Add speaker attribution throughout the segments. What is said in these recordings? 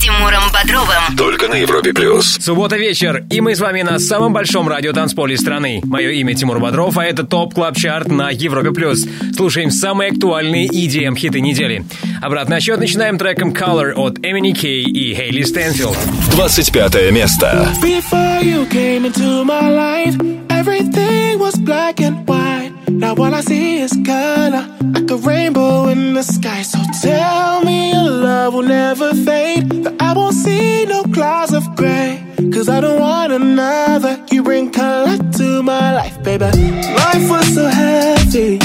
Speaker 1: Тимуром Бодровым.
Speaker 2: Только на Европе Плюс.
Speaker 3: Суббота вечер, и мы с вами на самом большом радиотанцполе страны. Мое имя Тимур Бодров, а это Top Club Chart на Европе+. плюс. Слушаем самые актуальные EDM хиты недели. Обратный отсчет начинаем треком Color от Эмини Кей и Хейли Стэнфилд.
Speaker 2: 25 место.
Speaker 4: Before you came into my life, everything was black and white. Now all I see is color, a rainbow in the sky. So tell me your love will never fade, that I won't see no clouds of gray. Cause I don't want another. You bring color to my life, baby. Life was so heavy.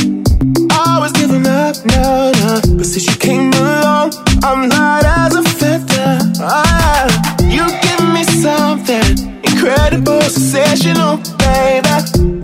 Speaker 4: I was giving up, no, no. But since you came along, I'm light as a feather. You give me something incredible, sensational, baby.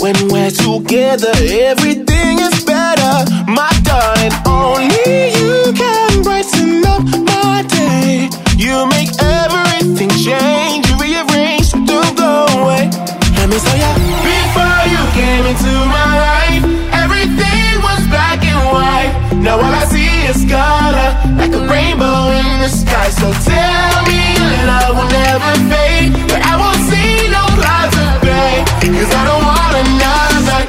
Speaker 4: When we're together, everything is better. My darling, only you can brighten up my day. You make everything change, you rearrange, so don't go away. Let me tell ya, before you came into my life, everything was black and white. Now all I see is color, like a rainbow in the sky. So tell me your love will never fade, but I won't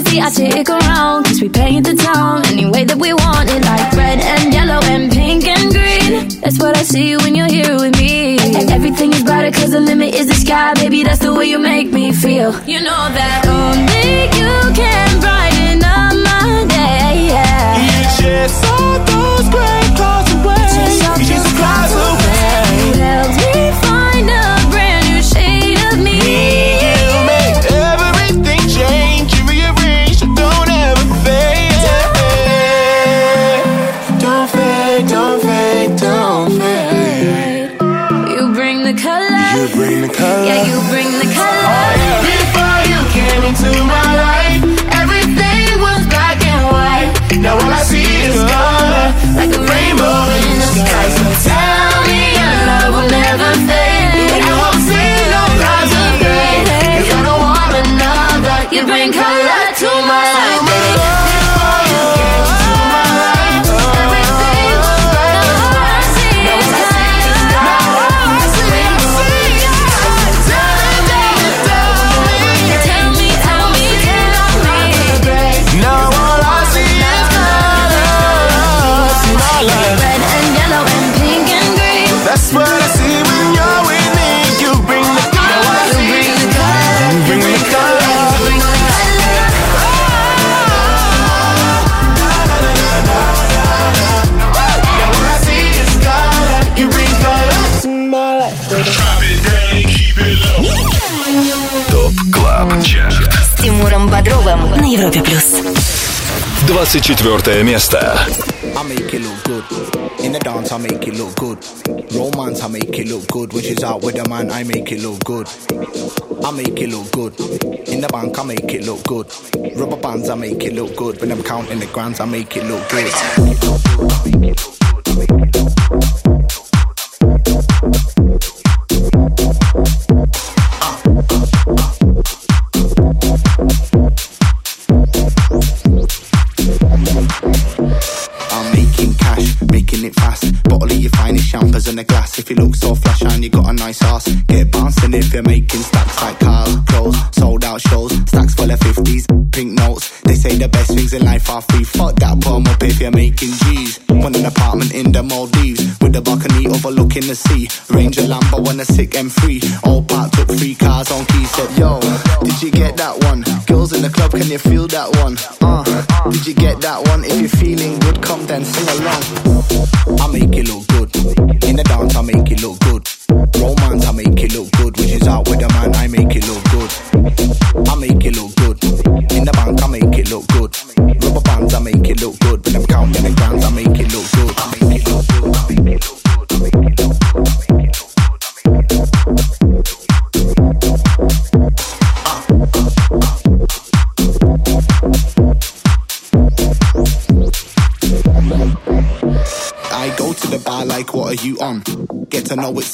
Speaker 4: see, I
Speaker 5: stick around, cause we paint the town any way that we want it, like red and yellow and pink and green. That's what I see when you're here with me. And Everything is brighter, cause the limit is the sky, baby, that's the way you make me feel. You know that only you can brighten up my day, yeah.
Speaker 4: You chase all those gray clouds away. You the clouds away.
Speaker 5: Helps me
Speaker 2: 24 место.
Speaker 6: I make it look good. In the dance, I make it look good. Romance, I make it look good. When she's out with a man, I make it look good. I make it look good. In the bank, I make it look good. Rubber bands, I make it look good. When I'm counting the grands, I make it look good.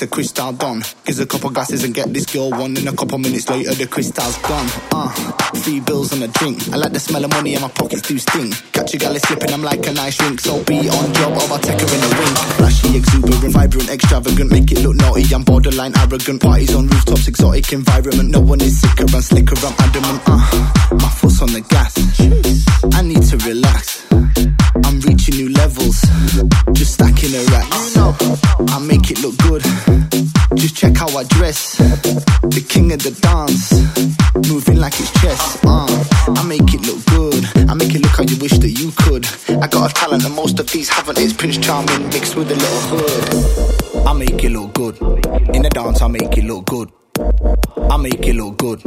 Speaker 6: the crystal done. Gives a couple glasses and get this girl one. And a couple minutes later, the crystal's gone. Uh, three bills and a drink. I like the smell of money and my pockets do sting. Catch a gal slipping, I'm like a nice drink. So be on job, or I'll take her in a ring. Flashy, exuberant, vibrant, extravagant. Make it look naughty, I'm borderline arrogant. Parties on rooftops, exotic environment. No one is sicker and slicker, I'm adamant. Uh, my foot's on the gas. I need to relax. got a talent and most of these haven't. It's Prince Charming mixed with a little hood. I make it look good. In the dance, I make it look good. I make it look good.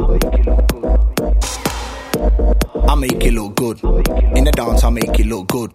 Speaker 6: I make it look good. In the dance, I make it look good.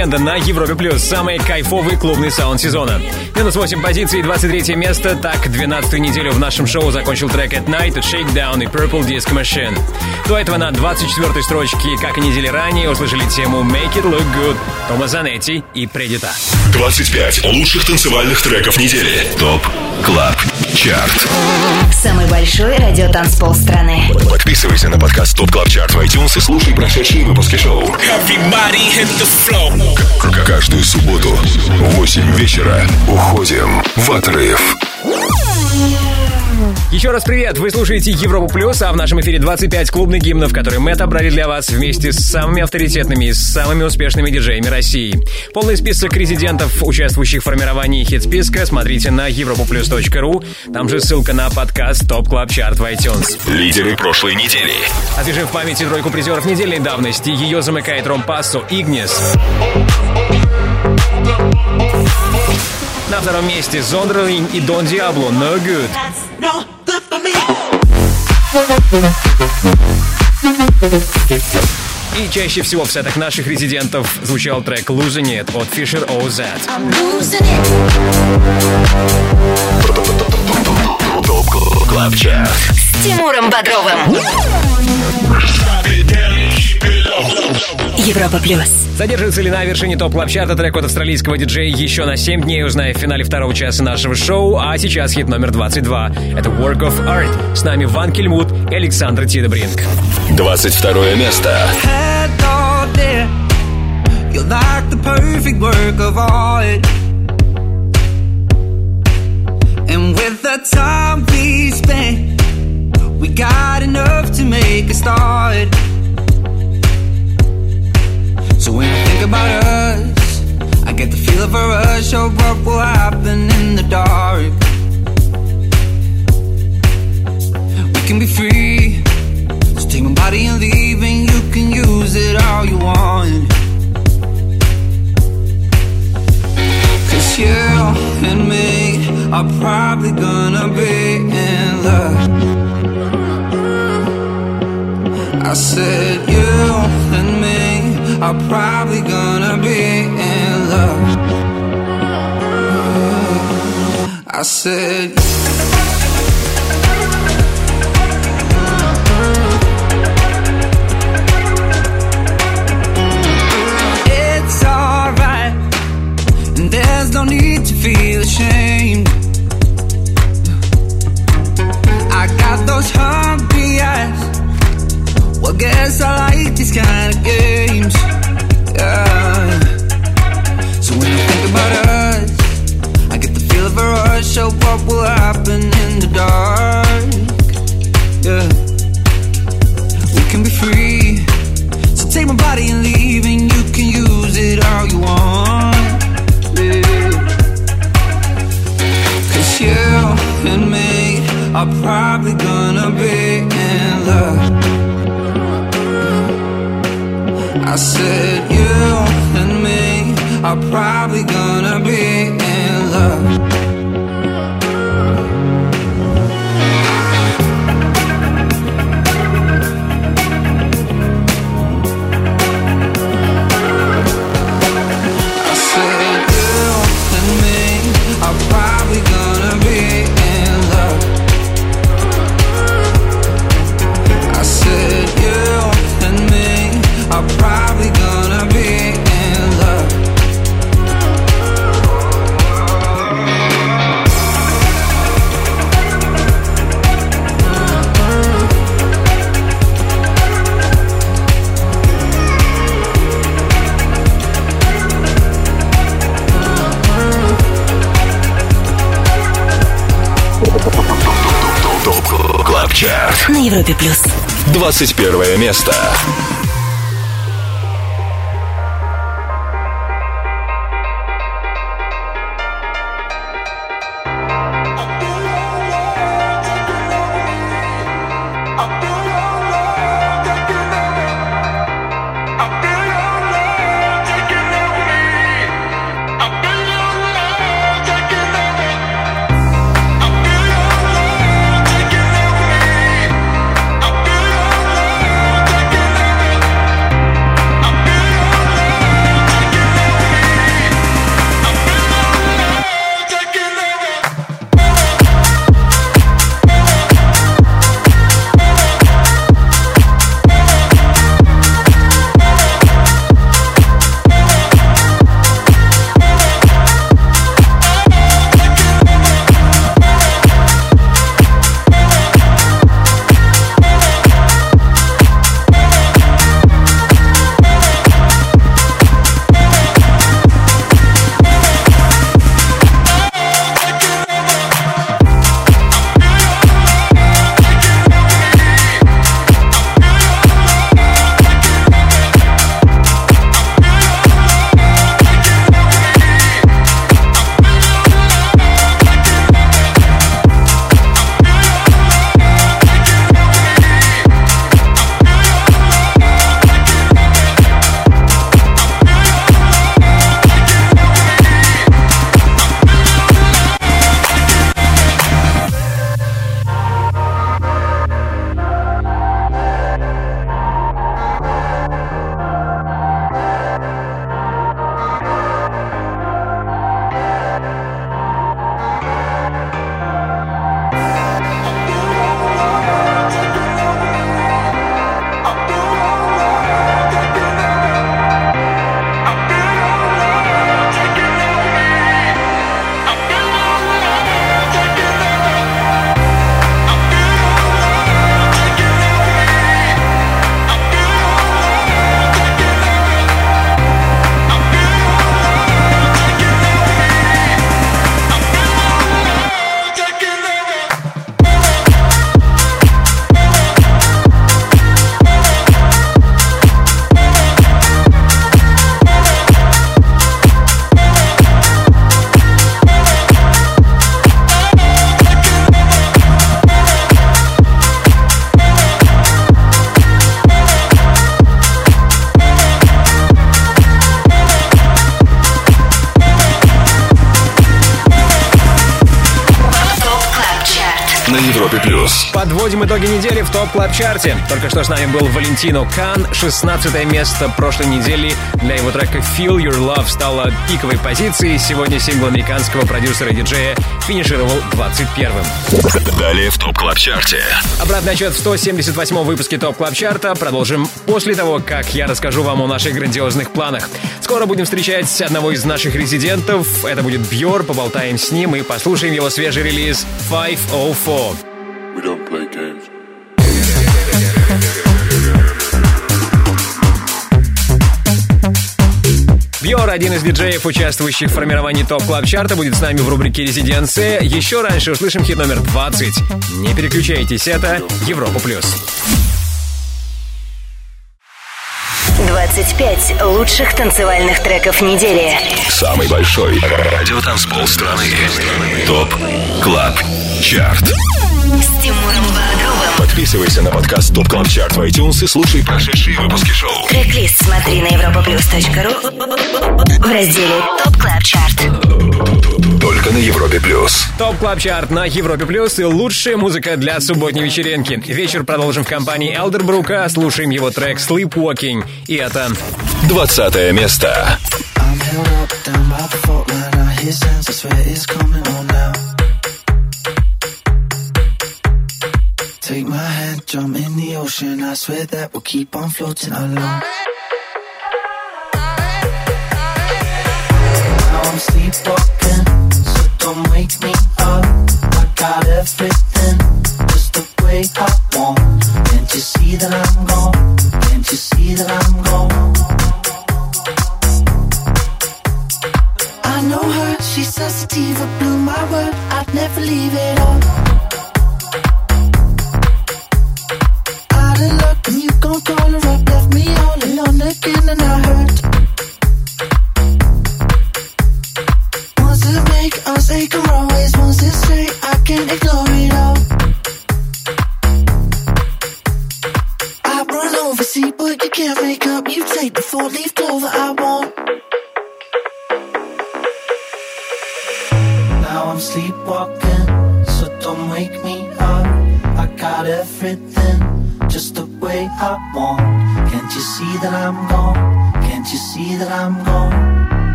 Speaker 3: Уикенда на Европе Плюс. Самый кайфовый клубный саунд сезона. Минус 8 позиций, 23 место. Так, 12 неделю в нашем шоу закончил трек At Night Shakedown и Purple Disco Machine. До этого на 24 строчке, как и недели ранее, услышали тему Make It Look Good Тома Занетти и Предита.
Speaker 2: 25 лучших танцевальных треков недели. ТОП КЛАБ ЧАРТ
Speaker 1: Самый большой радиотанцпол страны.
Speaker 2: Подписывайся на подкаст Top Club Chart в iTunes и слушай прошедшие выпуски шоу. К- Каждую субботу в 8 вечера уходим в отрыв.
Speaker 3: Еще раз привет! Вы слушаете Европу Плюс, а в нашем эфире 25 клубных гимнов, которые мы отобрали для вас вместе с самыми авторитетными и самыми успешными диджеями России. Полный список резидентов, участвующих в формировании хит-списка, смотрите на europaplus.ru. Там же ссылка на подкаст Top Club Chart в iTunes.
Speaker 2: Лидеры прошлой недели.
Speaker 3: Освежим в памяти тройку призеров недельной давности. Ее замыкает Rompasso, Ignis. На втором месте Зондерлин и Дон Диабло, No Good. И чаще всего в сетах наших резидентов звучал трек «Losing It» от Fisher OZ.
Speaker 1: С Тимуром Бодровым. Европа Плюс.
Speaker 3: Задержится ли на вершине топ клаб чарта трек от австралийского диджея еще на 7 дней, узнаем в финале второго часа нашего шоу. А сейчас хит номер 22. Это Work of Art. С нами Ван Кельмут и Александр Тидебринг.
Speaker 2: 22 место.
Speaker 7: head all day. You're like the perfect work of art. And with the time we spent, we got enough to make a start. So when I think about us, I get the feel of a rush of what will happen in the dark. We can be free. So take my body and leave, and you can use it all you want. Cause you and me are probably gonna be in love. I said, you and me are probably gonna be in love. I said, it's alright, and there's no need to feel ashamed. I got those hungry eyes. Well, guess I like these kind of games. So when I think about us, I get the feel of a rush of what will happen in the dark. Yeah. We can be free. So take my body and leave, and you can use it all you want. Cause you and me are probably gonna be in love. I said you and me are probably gonna be in love.
Speaker 1: На Европе Плюс.
Speaker 2: 21 место.
Speaker 3: В Top Club Chart е Только что с нами был Валентино Кан. 16 место прошлой недели для его трека Feel Your Love стало пиковой позицией. Сегодня сингл американского продюсера и диджея финишировал 21-м.
Speaker 8: Далее в Top Club Chart е
Speaker 3: Обратный отсчет в 178-м выпуске Top Club Chart а продолжим после того, как я расскажу вам о наших грандиозных планах. Скоро будем встречать одного из наших резидентов. Это будет Бьор. Поболтаем с ним и послушаем его свежий релиз 504. Бьор, один из диджеев, участвующих в формировании топ клаб чарта будет с нами в рубрике «Резиденция». Еще раньше услышим хит номер 20. Не переключайтесь, это Европа+. плюс.
Speaker 1: 25 лучших танцевальных треков недели.
Speaker 8: Самый большой радиотанцпол страны. ТОП КЛАБ ЧАРТ
Speaker 1: С Тимуром Бодровым.
Speaker 8: Подписывайся на подкаст ТОП КЛАБ ЧАРТ в iTunes и слушай прошедшие выпуски шоу.
Speaker 1: Трек-лист смотри на europaplus.ru в разделе Top Club Chart.
Speaker 8: Только на Европе Плюс.
Speaker 3: Top Club Chart на Европе Плюс и лучшая музыка для субботней вечеринки. Вечер продолжим в компании Элдербрука. Слушаем его трек Sleepwalking. И это
Speaker 8: 20 место.
Speaker 9: I'm held up down by the fault line. I hear sounds, I swear it's coming on now. Take my hand, jump in the ocean. I swear that we'll keep on floating alone. Now I'm sleepwalking, so don't wake me up. I got everything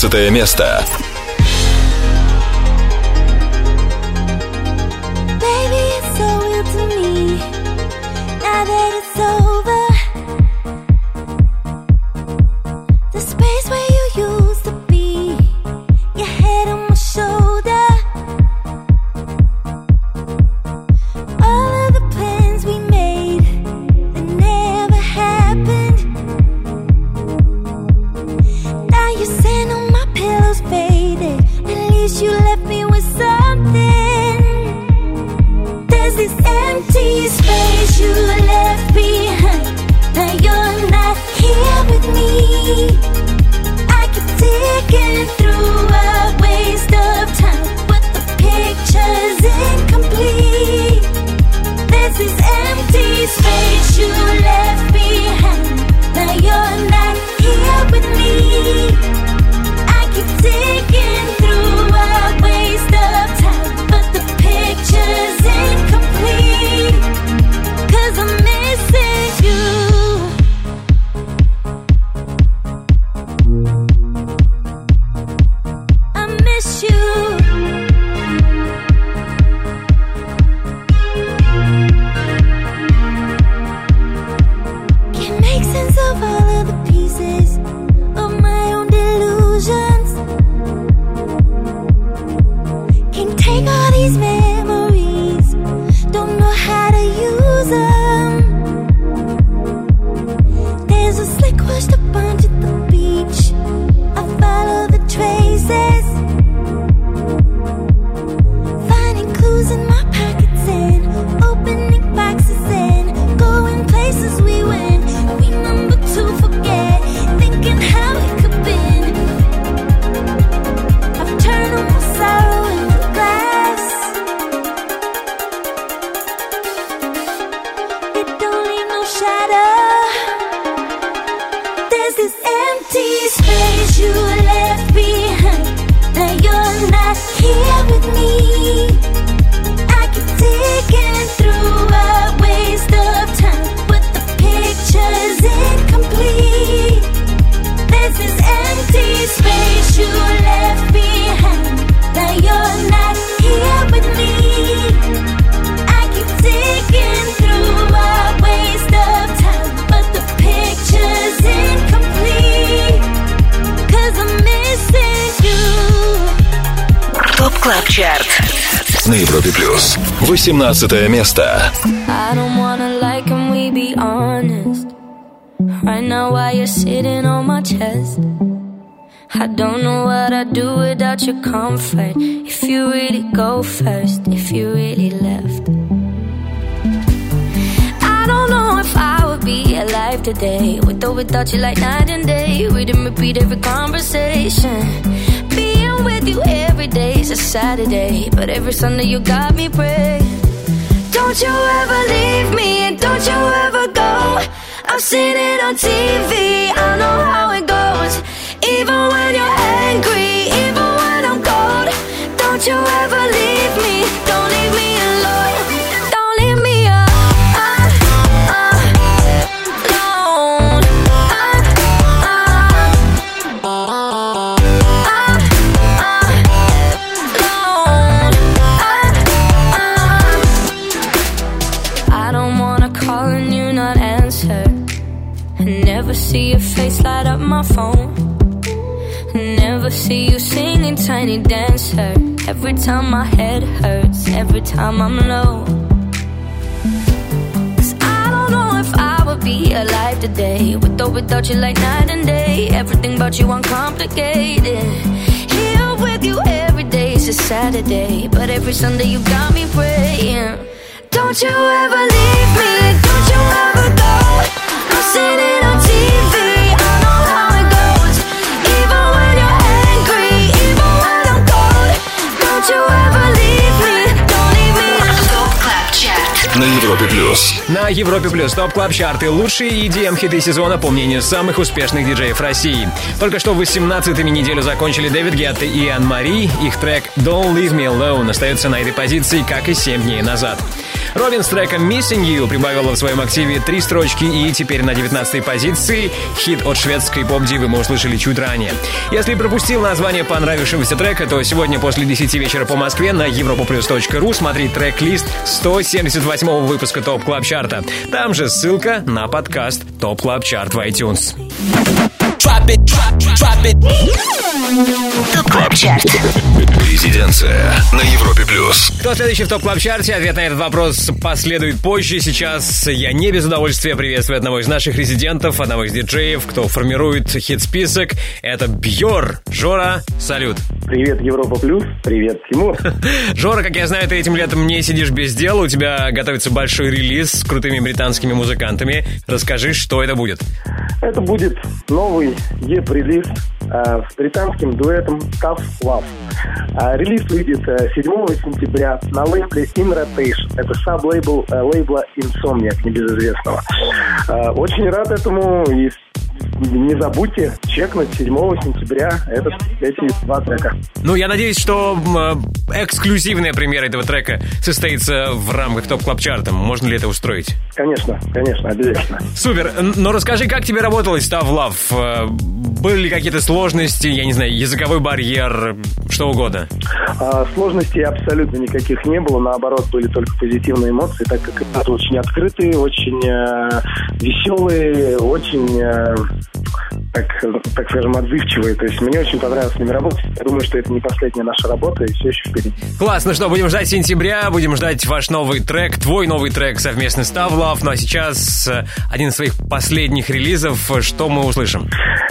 Speaker 8: 19 место.
Speaker 2: 18 место.
Speaker 8: I don't wanna lie, can we be honest? Right now, while you're sitting on my chest, I don't know what I'd do without your comfort. If you really go first, if you really left. I don't know if I would be alive today, with or without you, like night and day. We didn't repeat every conversation. Being with you every day is a Saturday, but every Sunday you got me praying. Don't you ever leave me and don't you ever go. I've seen it on TV, tiny dancer. Every time my head hurts, every time I'm low. 'Cause I don't know if I would be alive today. With or without you, like night and day. Everything about you uncomplicated. Here with you every day is a Saturday. But every Sunday you got me praying. Don't you ever leave me, don't you ever go. I'm sitting on TV,
Speaker 2: На Европе плюс.
Speaker 3: На Европе Плюс Top Club Chart. Лучшие EDM-хиты сезона по мнению самых успешных диджеев России. Только что 18-ми неделю закончили Дэвид Гетта и Anne-Marie. Их трек Don't Leave Me Alone остается на этой позиции, как и 7 дней назад. Робин с треком Missing You прибавила в своем активе три строчки и теперь на 19-й позиции. Хит от шведской поп-дивы мы услышали чуть ранее. Если пропустил название понравившегося трека, то сегодня после 10 вечера по Москве на europaplus.ru смотри трек-лист 178 выпуска Top Club Chart а. Там же ссылка на подкаст Top Club Chart в iTunes.
Speaker 1: Top Club Chart.
Speaker 2: Резиденция на Европе плюс.
Speaker 3: Кто следующий в Top Club Chart е? Ответ на этот вопрос последует позже. Сейчас я не без удовольствия приветствую одного из наших резидентов, одного из диджеев, кто формирует хит-список. Это Бьор. Жора, салют.
Speaker 10: Привет, Европа Плюс. Привет, Тимур.
Speaker 3: Жора, как я знаю, ты этим летом не сидишь без дела. У тебя готовится большой релиз с крутыми британскими музыкантами. Расскажи, что это будет.
Speaker 10: Это будет новый EP-релиз э, с британским дуэтом Tough Love. А релиз выйдет э, 7 сентября на лейбле In Rotation. Это саб-лейбл э, лейбла Insomniac, небезызвестного. Э, очень рад этому и не забудьте чекнуть 7 сентября этот, эти два трека.
Speaker 3: Ну, я надеюсь, что э, эксклюзивная премьера этого трека состоится в рамках Top Club Chart а. Можно ли это устроить?
Speaker 10: Конечно, конечно, обязательно.
Speaker 3: Супер. Но расскажи, как тебе работалось Tough Love? Э, Были ли какие-то сложности, я не знаю, языковой барьер, что угодно?
Speaker 10: А, Сложностей абсолютно никаких не было, наоборот, были только позитивные эмоции, так как это очень открытые, очень э, веселые, очень, э, ます。Так, так скажем, отзывчивые. То есть мне очень понравилось с ними работать. Я думаю, что это не последняя наша работа, и все еще впереди.
Speaker 3: Классно, что будем ждать сентября, будем ждать ваш новый трек, твой новый трек совместно с Love. Ну а сейчас э, один из своих последних релизов. Что мы услышим?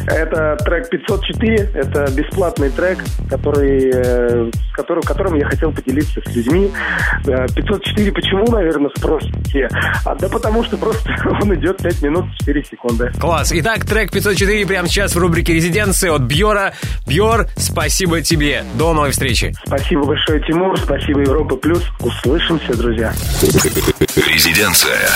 Speaker 10: Это трек 504, это бесплатный трек, который, э, с которым, я хотел поделиться с людьми. Э, 504 почему, наверное, спросите? А, да потому что просто он идет 5 минут 4 секунды.
Speaker 3: Класс. Итак, трек 504 прямо сейчас в рубрике «Резиденция» от Бьора. Бьор, спасибо тебе. До новой встречи.
Speaker 10: Спасибо большое, Тимур. Спасибо, Европа Плюс. Услышимся, друзья.
Speaker 2: Резиденция.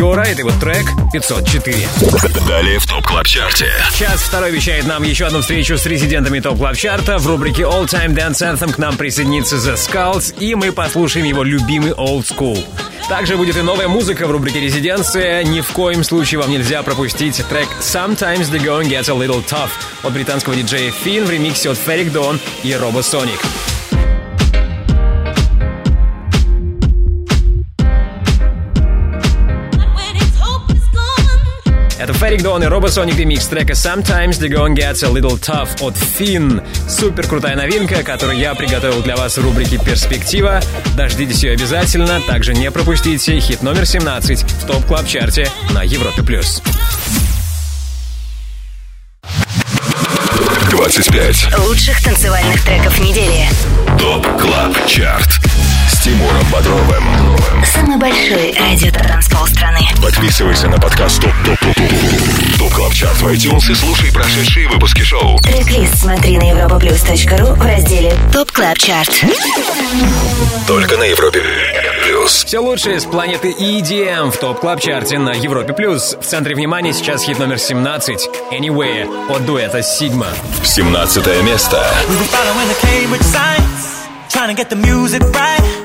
Speaker 3: Бьора, это его трек 504.
Speaker 2: Далее в Top Club Chart е.
Speaker 3: Час второй обещает нам еще одну встречу с резидентами Top Club Chart а. В рубрике All Time Dance Anthem к нам присоединится The Skulls, и мы послушаем его любимый Old School. Также будет и новая музыка в рубрике «Резиденция». Ни в коем случае вам нельзя пропустить трек «Sometimes the going gets a little tough» от британского диджея Finn в ремиксе от Ferreck Dawn и Robosonic. Это Ferreck Dawn и Robosonic ремикс трека Sometimes the Going Gets a Little Tough от Finn. Супер крутая новинка, которую я приготовил для вас в рубрике «Перспектива». Дождитесь ее обязательно. Также не пропустите хит номер 17 в Top Club Chart е на Европе+. плюс.
Speaker 2: 25.
Speaker 1: Лучших танцевальных треков недели.
Speaker 2: Top Club Chart. С Тимуром Бодровым.
Speaker 1: Самый большой радиотанцпол страны.
Speaker 2: Подписывайся на подкаст Top Top Top Top Top Club Chart в iTunes и слушай прошедшие выпуски шоу.
Speaker 1: Трек-лист смотри на europaplus.ru в разделе Top Club Chart.
Speaker 2: Только на Европе Плюс.
Speaker 3: Все лучшее с планеты EDM в Top Club Chart е на Европе+. плюс. В центре внимания сейчас хит номер 17 «Anywhere» от дуэта «Sigma».
Speaker 2: 17 место.
Speaker 11: We were following the Cambridge signs, trying to get the music right.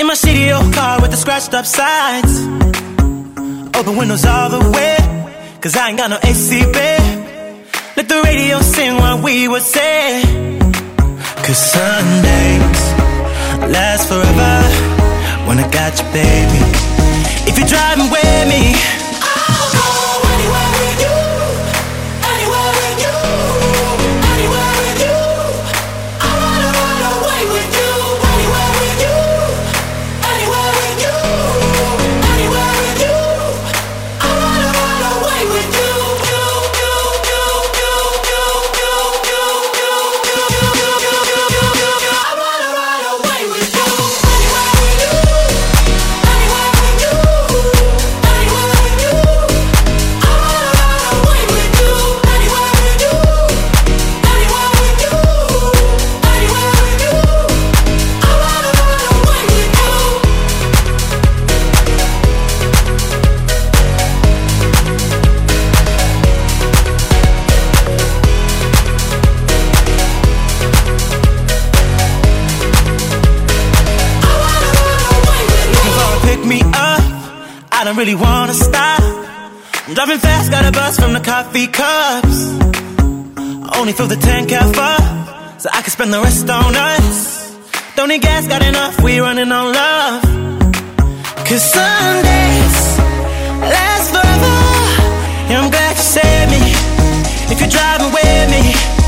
Speaker 11: In my shitty old car with the scratched up sides. Open windows all the way, cause I ain't got no AC, babe. Let the radio sing what we would say. Cause Sundays last forever when I got you, baby. If you're driving with me, really wanna stop. I'm driving fast, got a bus from the coffee cups. Only fill the tank half up, so I can spend the rest on us. Don't need gas, got enough, we running on love. Cause Sundays last forever. Yeah, I'm glad you saved me. If you're driving with me,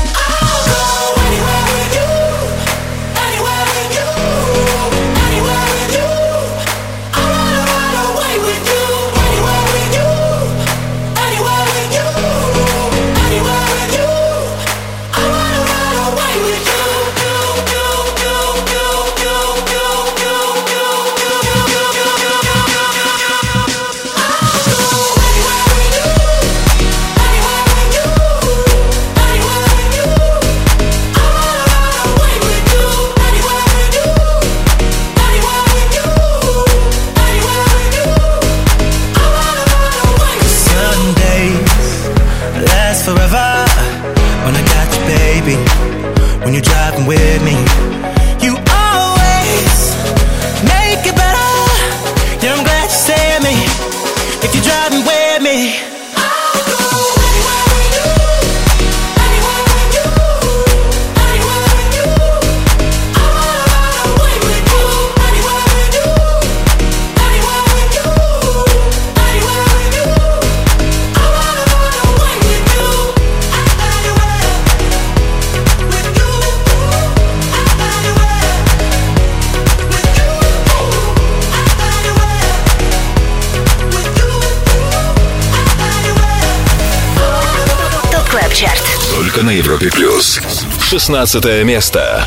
Speaker 2: 16 место.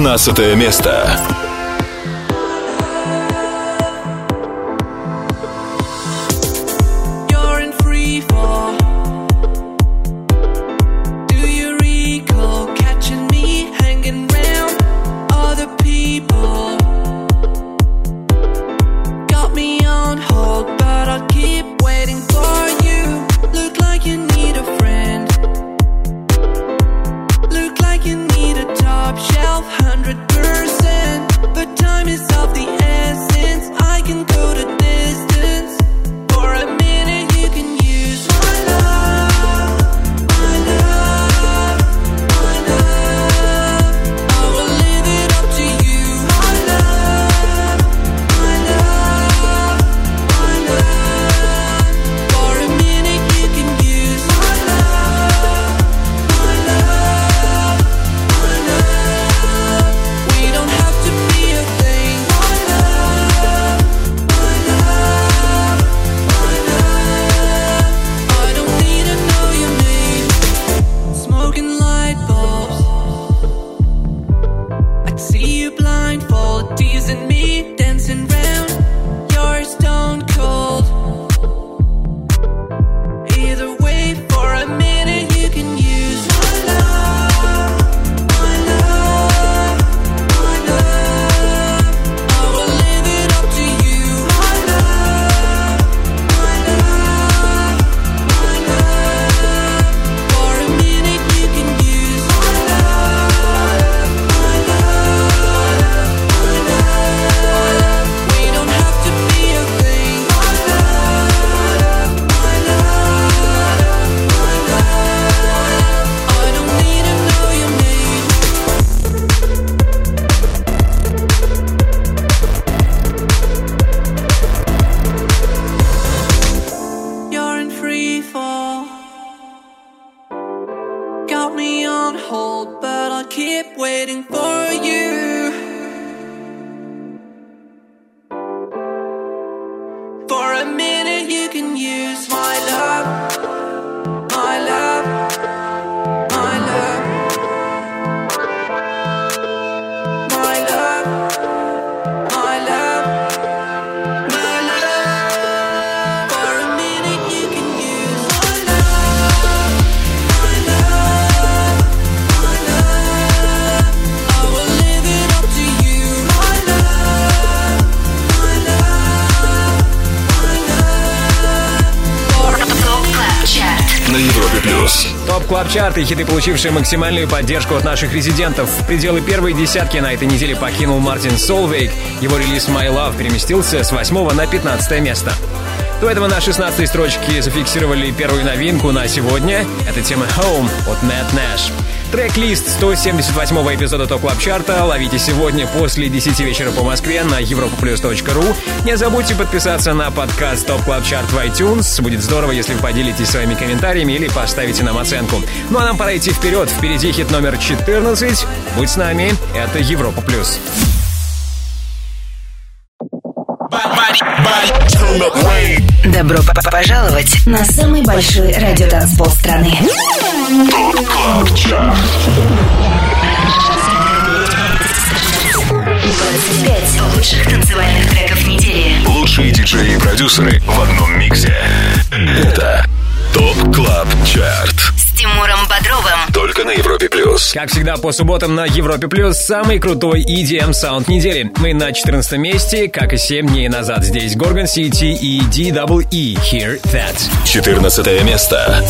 Speaker 12: 15 место.
Speaker 3: чарты, хиты, получившие максимальную поддержку от наших резидентов. В пределы первой десятки на этой неделе покинул Мартин Сольвейг. Его релиз «My Love» переместился с 8 на 15 место. До этого на 16 строчке зафиксировали первую новинку на сегодня. Это тема «Home» от Matt Nash. Трек-лист 178-го эпизода Top Club Chart а ловите сегодня после 10 вечера по Москве на europaplus.ru. Не забудьте подписаться на подкаст Top Club Chart в iTunes. Будет здорово, если вы поделитесь своими комментариями или поставите нам оценку. Ну а нам пора идти вперед. Впереди хит номер 14. Будь с нами. Это Европа Плюс.
Speaker 1: Добро пожаловать на самый большой радиотанцпол страны.
Speaker 12: Топ Клаб Чарт.
Speaker 1: лучших танцевальных треков недели.
Speaker 12: Лучшие диджеи и продюсеры в одном миксе. Это ТОП КЛАБ ЧАРТ на Европе плюс.
Speaker 3: Как всегда, по субботам на Европе плюс самый крутой EDM саунд недели. Мы на 14 месте, как и 7 дней назад. Здесь Горгон Сити и DWE Hear That.
Speaker 12: 14 место.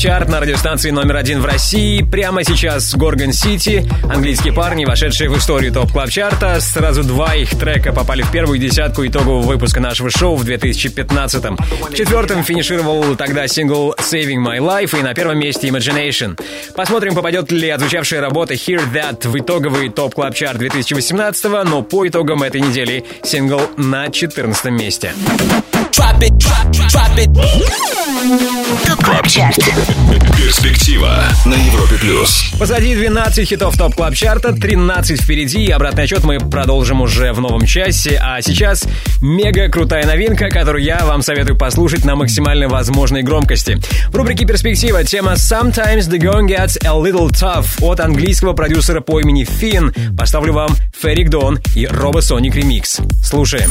Speaker 1: Chart
Speaker 2: на
Speaker 3: радиостанции номер один в России. Прямо сейчас Gorgon City. Английские парни, вошедшие в историю Top Club Chart а. Сразу два их трека попали в первую десятку итогового выпуска нашего шоу в 2015-м. В четвертом финишировал тогда сингл Saving My Life и на первом месте Imagination. Посмотрим, попадет ли отзвучавшая работа Hear That в итоговый Top Club Chart 2018 но по итогам этой недели сингл на 14 месте.
Speaker 13: Drop it, drop, drop it.
Speaker 1: ЧАРТ
Speaker 2: Перспектива на Европе плюс.
Speaker 3: Позади 12 хитов топ клаб чарта, 13 впереди, и обратный отчет мы продолжим уже в новом часе. А сейчас мега крутая новинка, которую я вам советую послушать на максимально возможной громкости. В рубрике «Перспектива» тема «Sometimes the going gets a little tough» от английского продюсера по имени Финн. Поставлю вам Ферик Дон и Робо Соник ремикс. Слушаем.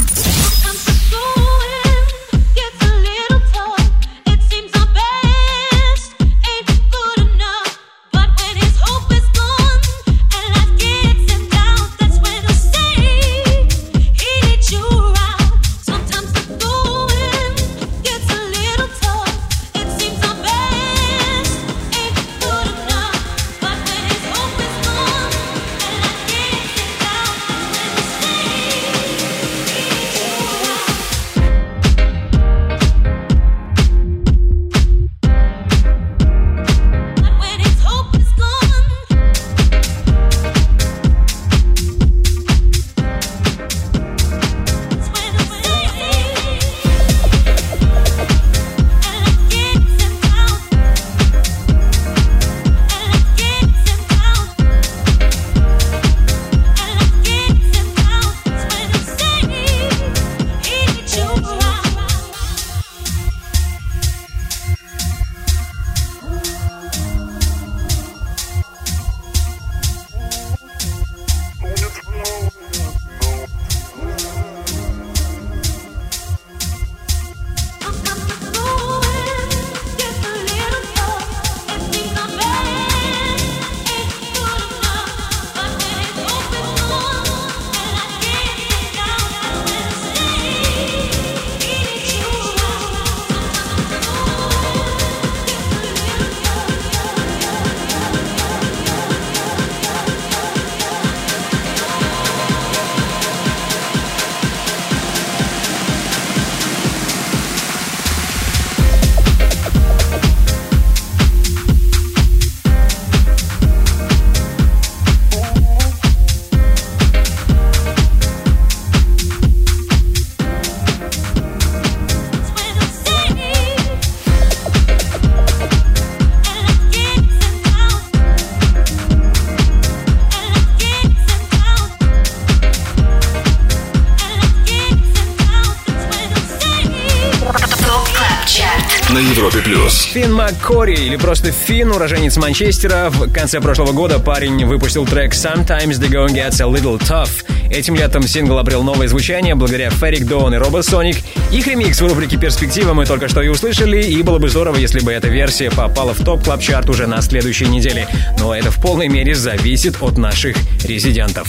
Speaker 3: МакКори, или просто Финн, уроженец Манчестера. В конце прошлого года парень выпустил трек «Sometimes the going gets a little tough». Этим летом сингл обрел новое звучание благодаря Феррик Доун и Робосоник. Их ремикс в рубрике «Перспектива» мы только что и услышали, и было бы здорово, если бы эта версия попала в топ клаб чарт уже на следующей неделе. Но это в полной мере зависит от наших резидентов.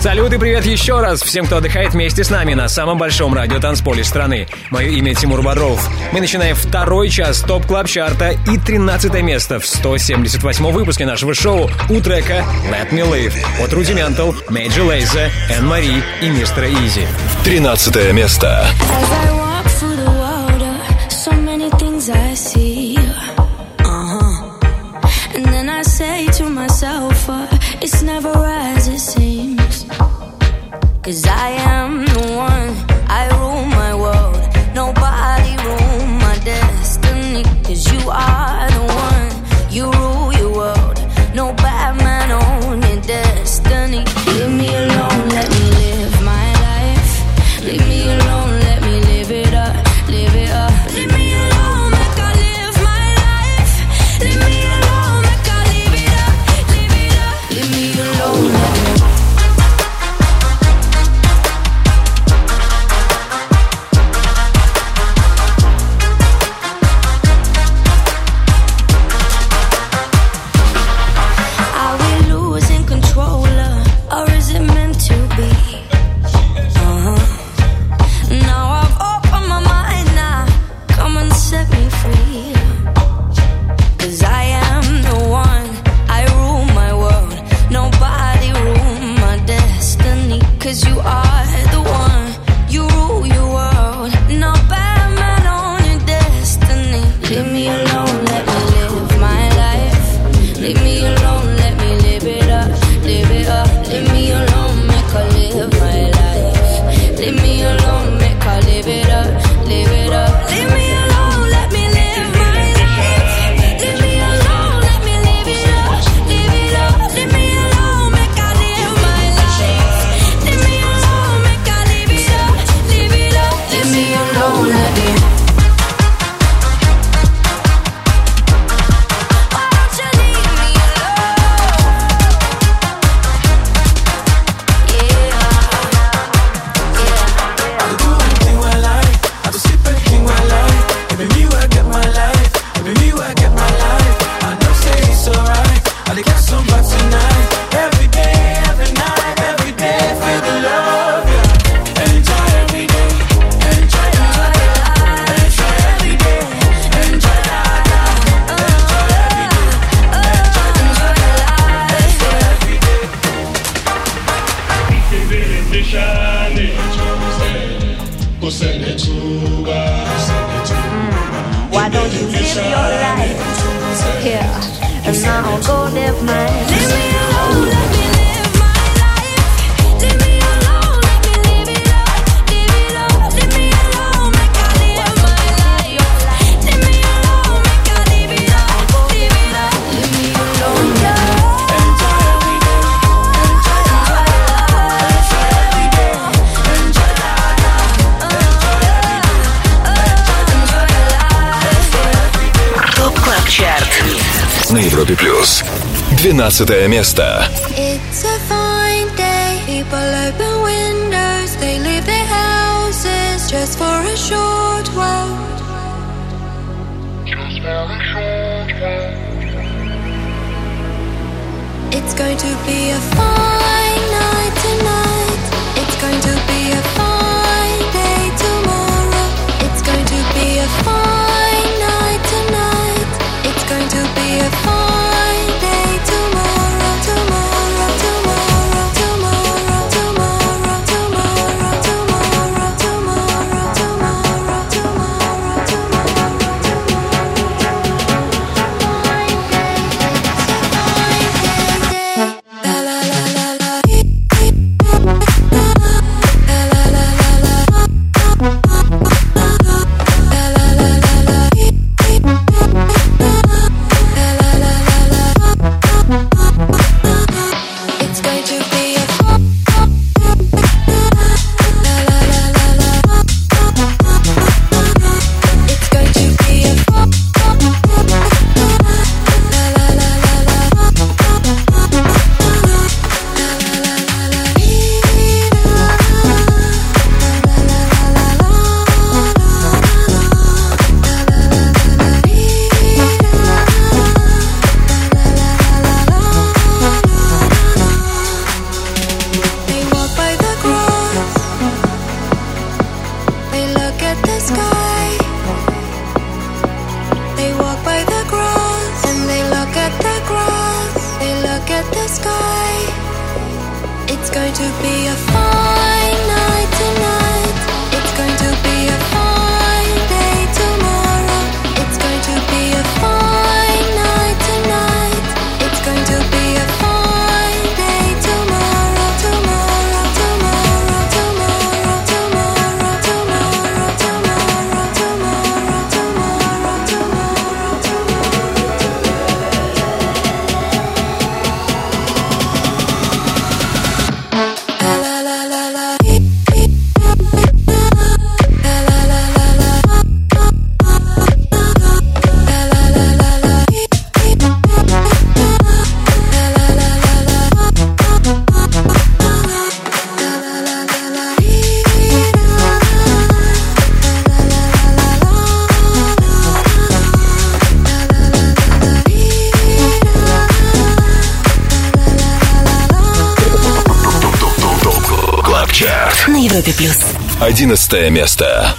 Speaker 3: Салют и привет еще раз всем, кто отдыхает вместе с нами на самом большом радиотанцполе страны. Мое имя Тимур Бодров. Мы начинаем второй час топ клаб чарта и 13 место в 178 выпуске нашего шоу у трека Let Me Live от Rudimental, Major Lazer, Энн Мари и Мистера Изи.
Speaker 2: 13 место.
Speaker 8: Uh-huh. Uh, it's never as it seems. Cause I am the one, I rule my world. Nobody rule my destiny. Cause you are
Speaker 2: 12 место.
Speaker 8: It's a fine day. People open windows. They leave their houses just for a short while. It's going to be a fine
Speaker 14: 11 место.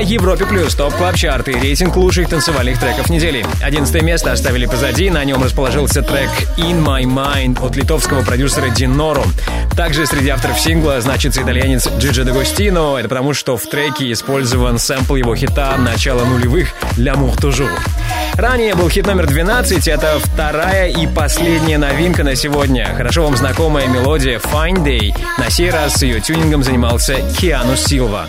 Speaker 3: Европе Плюс Top Club Chart и рейтинг лучших танцевальных треков недели. Одиннадцатое место оставили позади, на нем расположился трек In My Mind от литовского продюсера Dynoro. Также среди авторов сингла значится итальянец Джиджи Дагостино. Это потому, что в треке использован сэмпл его хита начала нулевых «Ля Toujours». Ранее был хит номер 12, это вторая и последняя новинка на сегодня. Хорошо вам знакомая мелодия Fine Day. На сей раз ее тюнингом занимался Keanu Silva.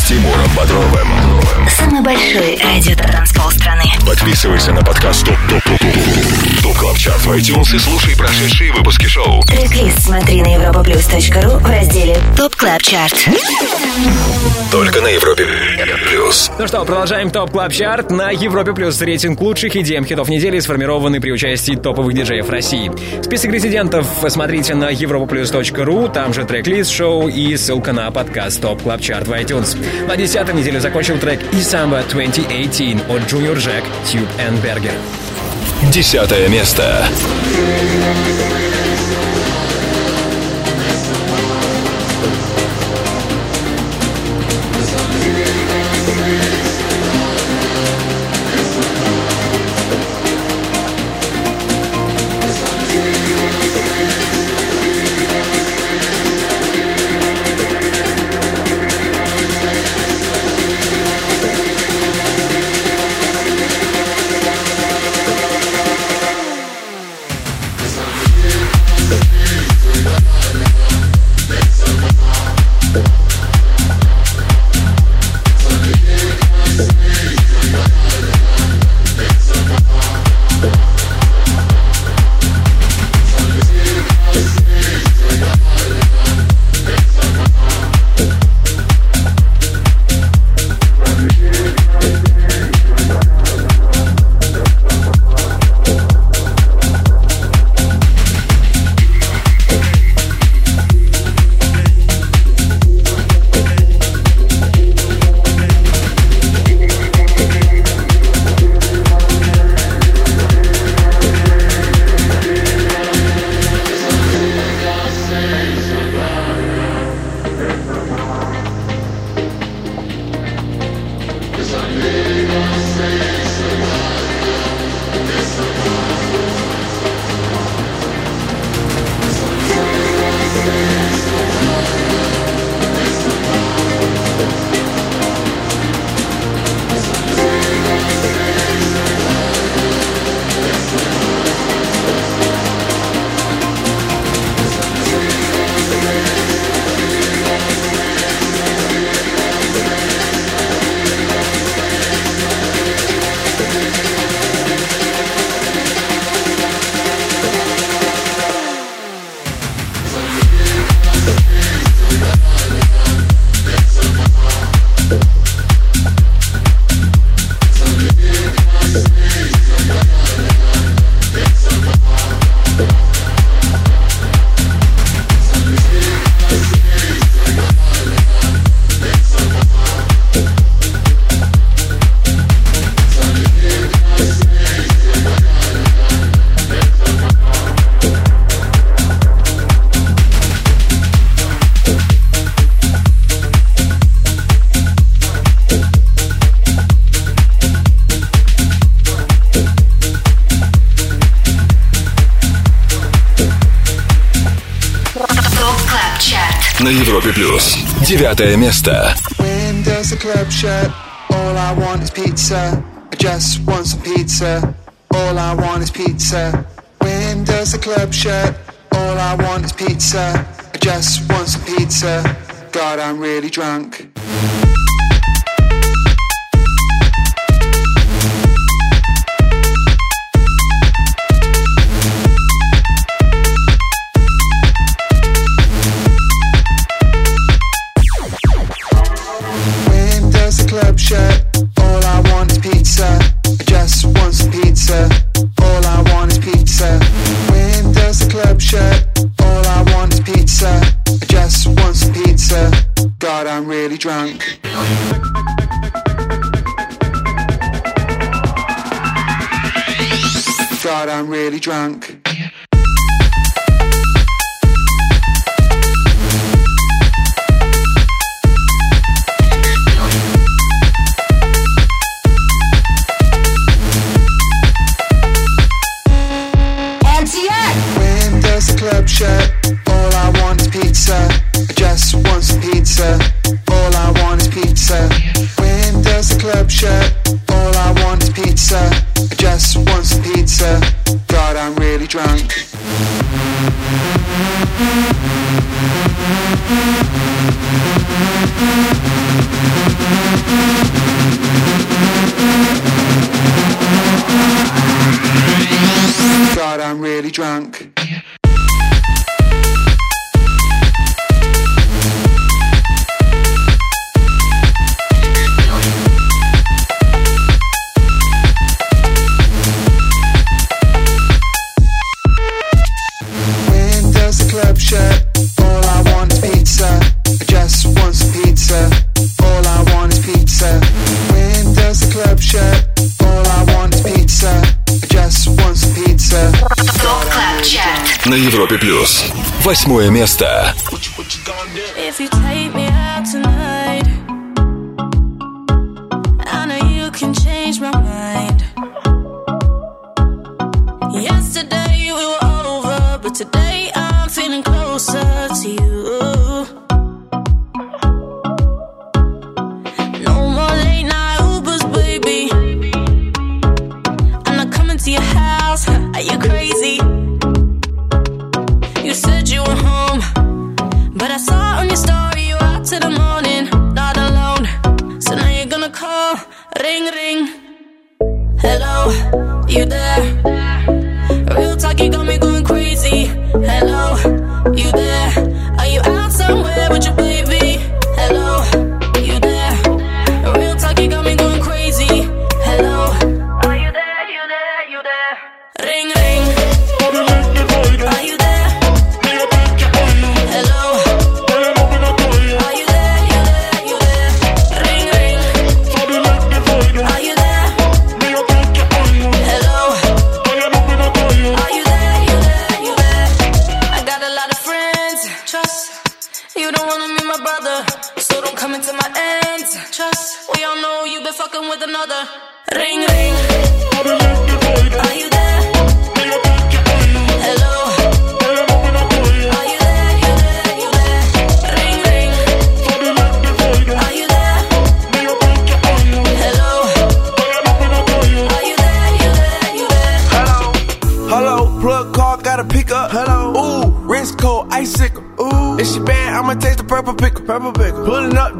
Speaker 14: Тимуром Бодровым.
Speaker 1: Самый большой радиотанцпол страны.
Speaker 14: Подписывайся на подкаст Top Top Top Top Top Club Chart в iTunes и слушай прошедшие выпуски шоу.
Speaker 1: трек смотри на europaplus.ru в разделе Top Club Chart.
Speaker 14: Только на Европе Плюс.
Speaker 3: Ну что, продолжаем Top Club Chart. На Европе Плюс рейтинг лучших EDM-хитов недели сформированный при участии топовых диджеев России. Список резидентов смотрите на europaplus.ru, там же трек-лист шоу и ссылка на подкаст Top Club Chart в iTunes. На десятой неделе закончил трек «E Samba 2018» от Junior Jack, Tube and Berger.
Speaker 14: Десятое место.
Speaker 2: пятое место.
Speaker 15: All I want is pizza. I just want some pizza. All I want is pizza. When does the club shut? All I want is pizza. I just want some pizza. God, I'm really drunk. drunk
Speaker 2: На Европе плюс. Восьмое место.
Speaker 5: If you take me out tonight, you there.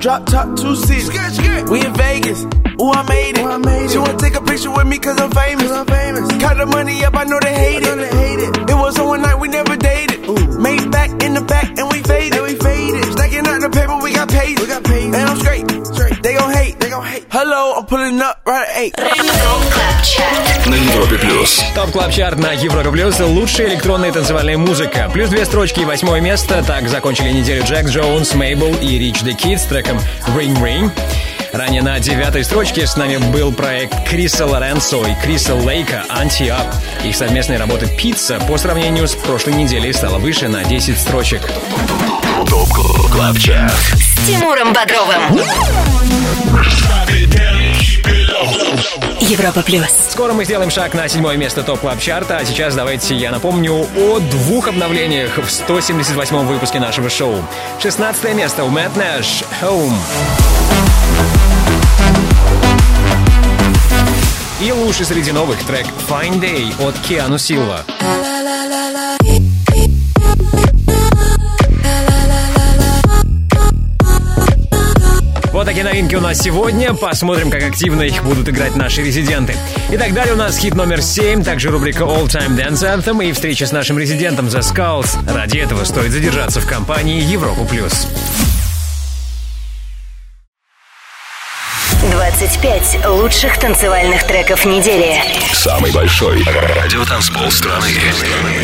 Speaker 4: Drop top two seats. We in Vegas. Ooh, I made it. Ooh, I made it. She wanna take a picture with me cause I'm famous. I'm famous. Count the money up, I know they hate it. TOP Club Chart
Speaker 2: на Европе Плюс.
Speaker 3: Лучшая электронная танцевальная музыка. Плюс две строчки и восьмое место. Так закончили неделю Jax Jones, Mabel и Rich The Kid с треком «Ring Ring». Ранее на девятой строчке с нами был проект Криса Лоренцо и Криса Лейка Анти Up. Их совместная работа «Pizza» по сравнению с прошлой неделей стала выше на 10 строчек.
Speaker 2: TOP Club
Speaker 1: Chart. Тимуром Бодровым. Европа плюс.
Speaker 3: Скоро мы сделаем шаг на седьмое место TOP Club Chart а а сейчас давайте я напомню о двух обновлениях в 178-м выпуске нашего шоу. 16 место у Мэтт Нэш «Home». И лучший среди новых трек «Fine Day» от Киану Силва. Такие новинки у нас сегодня. Посмотрим, как активно их будут играть наши резиденты. Итак, далее у нас хит номер 7, также рубрика All Time Dance Anthem и встреча с нашим резидентом The Skulls. Ради этого стоит задержаться в компании Европу+. плюс.
Speaker 1: 25 лучших танцевальных треков недели.
Speaker 2: Самый большой радиотанцпол страны.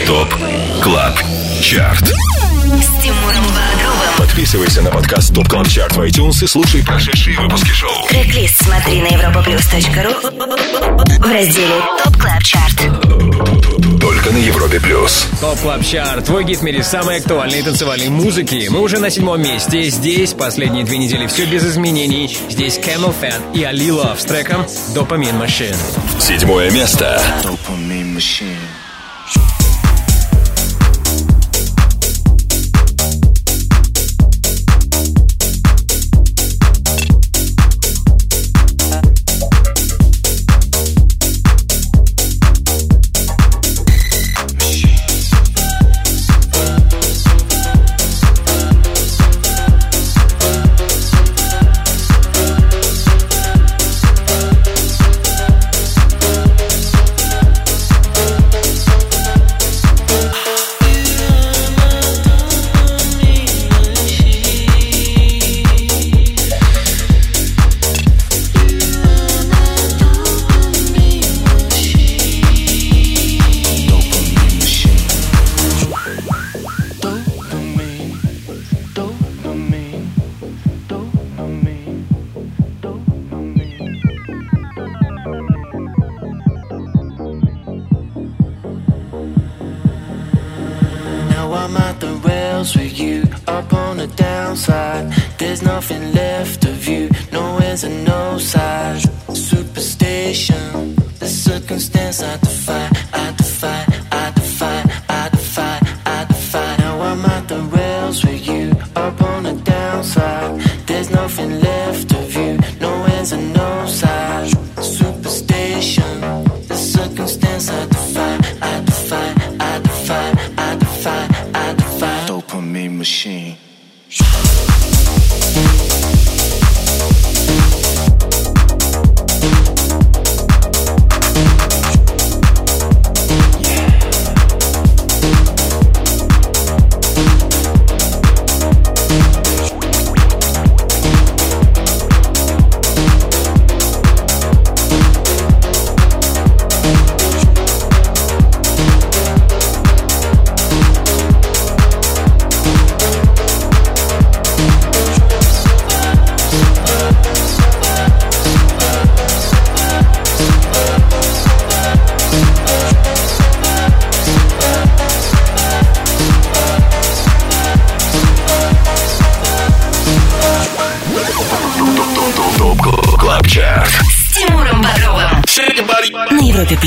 Speaker 2: TOP CLUB CHART.
Speaker 1: С Тимуром.
Speaker 2: Подписывайся на подкаст TOP CLUB CHART в iTunes и слушай прошедшие выпуски шоу.
Speaker 1: Трек-лист смотри на europaplus.ru в разделе TOP Club Chart.
Speaker 2: Только на Европе Плюс.
Speaker 3: TOP Club Chart, твой гид в мире самой актуальной танцевальной музыки. Мы уже на седьмом месте. Здесь последние две недели все без изменений. Здесь CamelPhat и Love с треком Dopamine Machine.
Speaker 2: Седьмое место.
Speaker 16: Dopamine machine.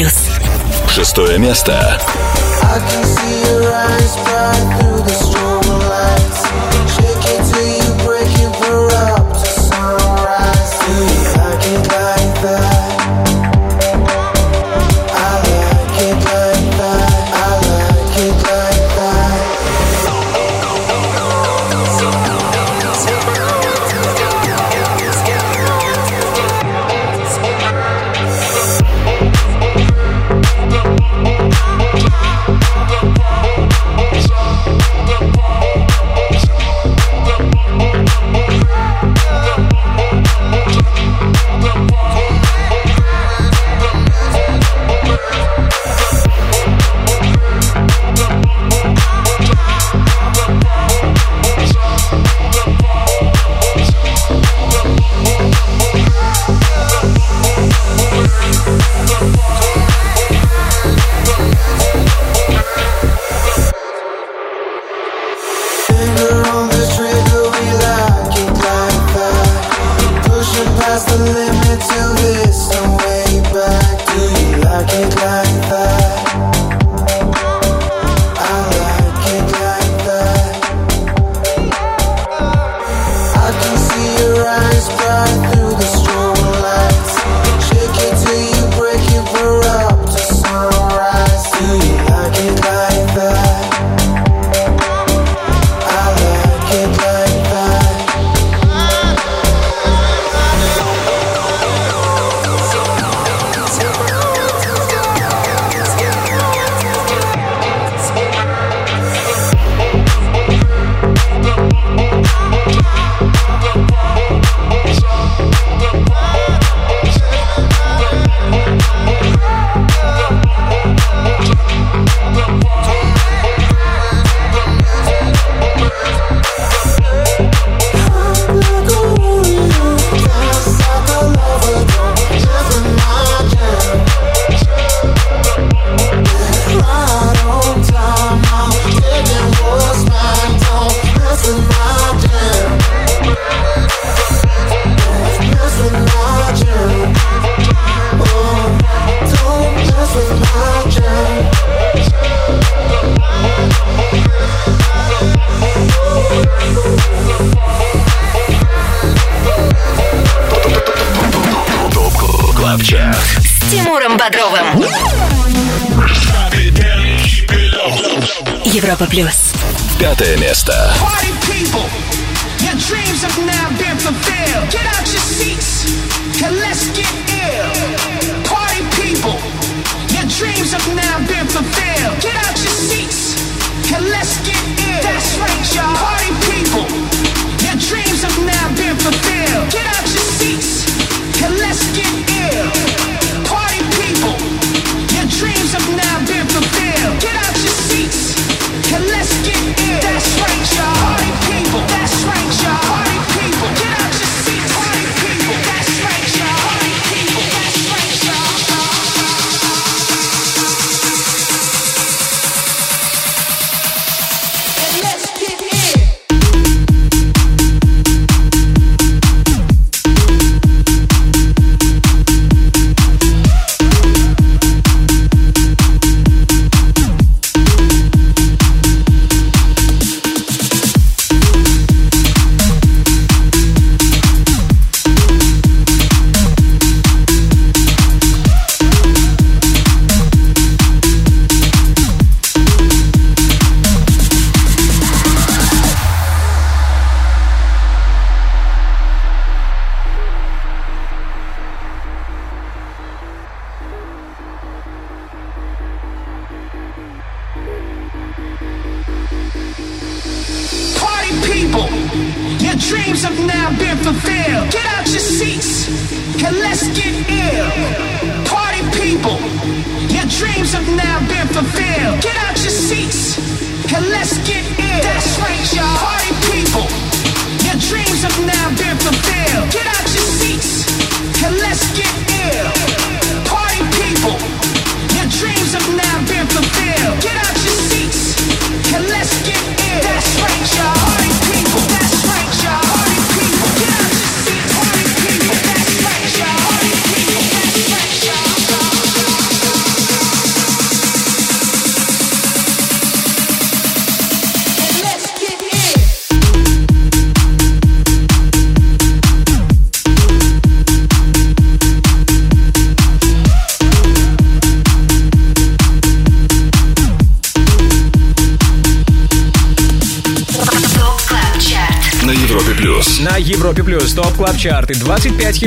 Speaker 1: Плюс.
Speaker 2: Шестое место.
Speaker 17: I can see your eyes bright
Speaker 2: Пятое место.
Speaker 18: Party people, your dreams have now been fulfilled. Get out your seats and let's get ill. Party people, your dreams have now been fulfilled. Get out your seats and let's get ill. That's right, y'all. Party people, your dreams have now been fulfilled. Get out your seats and let's get ill. Party people, your dreams have now been fulfilled. Get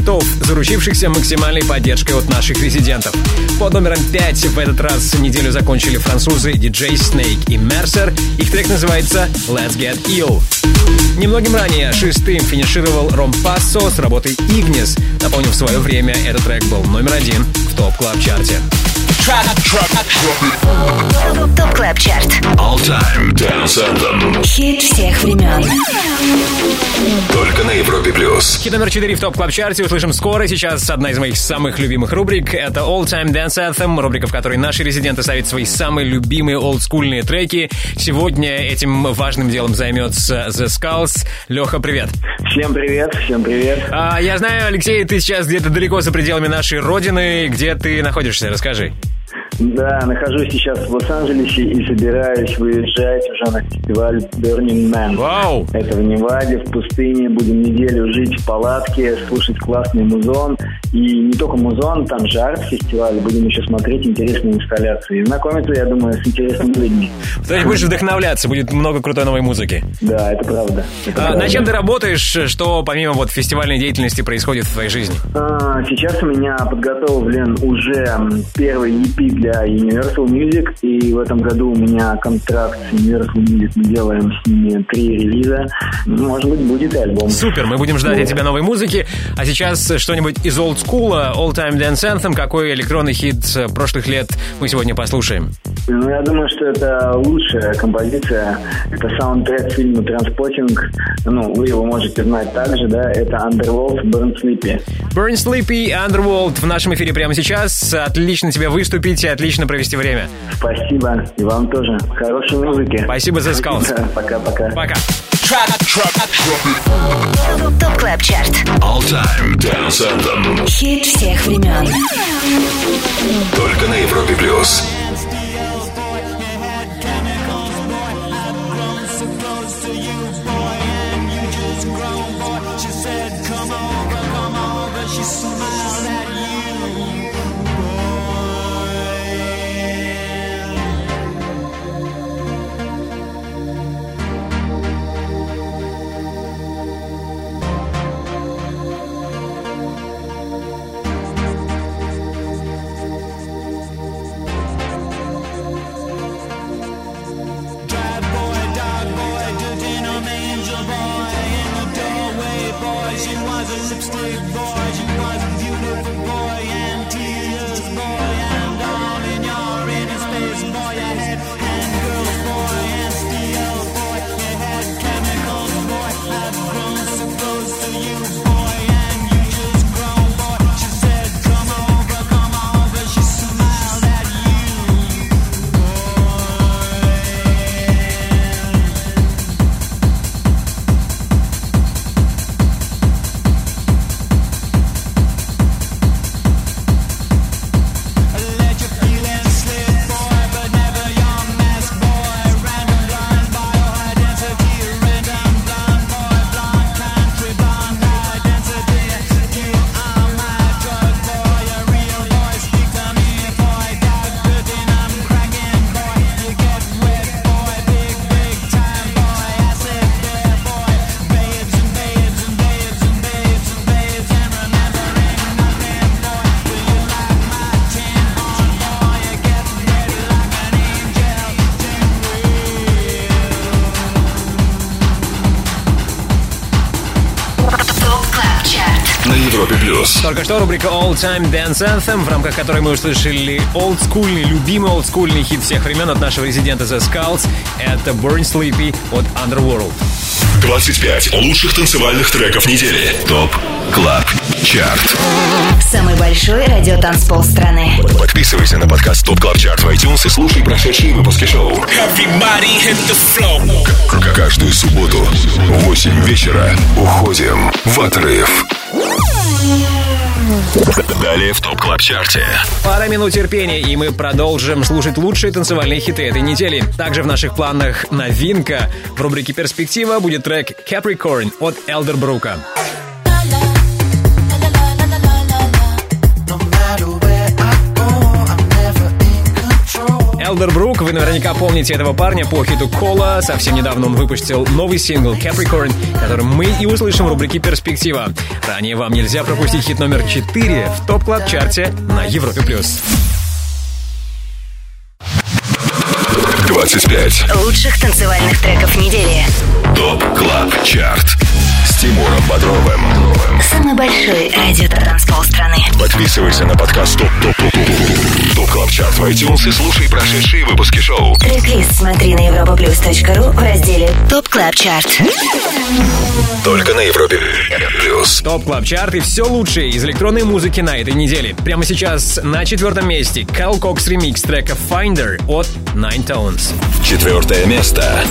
Speaker 3: Хитов, заручившихся максимальной поддержкой от наших резидентов. Под номером 5 в этот раз неделю закончили французы DJ Snake и Mercer. Их трек называется Let's Get Ill. Немногим ранее шестым финишировал Rompasso с работой Ignis. Напомню, в свое время этот трек был номер один в TOP Club Chart
Speaker 1: е. TOP Club Chart.
Speaker 2: All Time Dance Anthem.
Speaker 1: Хит всех времен.
Speaker 2: Только на Европе плюс.
Speaker 3: Хит номер 4 в TOP Club Chart е услышим скоро. Сейчас одна из моих самых любимых рубрик. Это All Time Dance Anthem, рубрика, в которой наши резиденты ставят свои самые любимые олдскульные треки. Сегодня этим важным делом займется The Skulls. Леха, привет.
Speaker 19: Всем привет, всем привет.
Speaker 3: А, я знаю, Алексей, ты сейчас где-то далеко за пределами нашей родины. Где ты находишься? Расскажи.
Speaker 19: Да, нахожусь сейчас в Лос-Анджелесе и собираюсь выезжать уже на фестиваль Burning Man.
Speaker 3: Вау!
Speaker 19: Это в Неваде, в пустыне. Будем неделю жить в палатке, слушать классный музон. И не только музон, там же арт-фестиваль. Будем еще смотреть интересные инсталляции. И знакомиться, я думаю, с интересными людьми.
Speaker 3: То есть будешь вдохновляться, будет много крутой новой музыки.
Speaker 19: Да, это правда. Это
Speaker 3: А,
Speaker 19: правда.
Speaker 3: на чем ты работаешь? Что помимо вот фестивальной деятельности происходит в твоей жизни?
Speaker 19: А, Сейчас у меня подготовлен уже первый EP для Universal Music, и в этом году у меня контракт с Universal Music, мы делаем с ними три релиза. Может быть, будет и альбом.
Speaker 3: Супер, мы будем ждать от тебя новой музыки. А сейчас что-нибудь из олдскула, All Time Dance Anthem, какой электронный хит прошлых лет мы сегодня послушаем?
Speaker 19: Ну, я думаю, что это лучшая композиция. Это саундтрек фильма «Транспотинг». Ну, вы его можете знать также, да. Это «Underworld» Burn Sleepy.
Speaker 3: Burn Sleepy, Underworld в нашем эфире прямо сейчас. Отлично тебе выступить отлично провести время.
Speaker 19: Спасибо. И вам тоже. Хорошей музыки.
Speaker 3: Спасибо за.
Speaker 19: Да, Пока-пока.
Speaker 3: Пока.
Speaker 1: TOP Club Chart.
Speaker 2: All Time Dance Anthem.
Speaker 1: Хит всех времен.
Speaker 2: Только на Европе плюс. boy
Speaker 3: Только что рубрика All Time Dance Anthem, в рамках которой мы услышали олдскульный, любимый олдскульный хит всех времен от нашего резидента The Skulls. Это Burn Sleepy от Underworld.
Speaker 2: 25 лучших танцевальных треков недели. ТОП КЛАБ ЧАРТ.
Speaker 1: Самый большой радиотанцпол страны.
Speaker 2: Подписывайся на подкаст ТОП КЛАБ ЧАРТ в iTunes и слушай прошедшие выпуски шоу. Каждую субботу в 8 вечера уходим в отрыв. Далее в ТОП КЛАБ ЧАРТе.
Speaker 3: Пара минут терпения, и мы продолжим слушать лучшие танцевальные хиты этой недели. Также в наших планах новинка. В рубрике «Перспектива» будет трек Capricorn от Элдербрука. Элдербрук, вы наверняка помните этого парня по хиту Кола. Совсем недавно он выпустил новый сингл Capricorn, который мы и услышим в рубрике «Перспектива». Ранее вам нельзя пропустить хит номер 4 в TOP Club Chart е на Европе+. плюс.
Speaker 2: 25
Speaker 1: Лучших танцевальных треков недели.
Speaker 2: TOP CLUB CHART Тимуром Бодровым.
Speaker 1: Самый большой радиотанцпол страны.
Speaker 2: Подписывайся на подкаст TOP TOP TOP TOP TOP CLUB CHART в iTunes и слушай прошедшие выпуски шоу.
Speaker 1: Трек-лист смотри на europaplus.ru в разделе TOP Club Chart.
Speaker 2: Только на Европе Плюс.
Speaker 3: TOP Club Chart и все лучшее из электронной музыки на этой неделе. Прямо сейчас на четвертом месте Carl Cox ремикс трека Finder от Ninetoes.
Speaker 2: Четвертое место.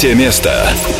Speaker 2: Третье место.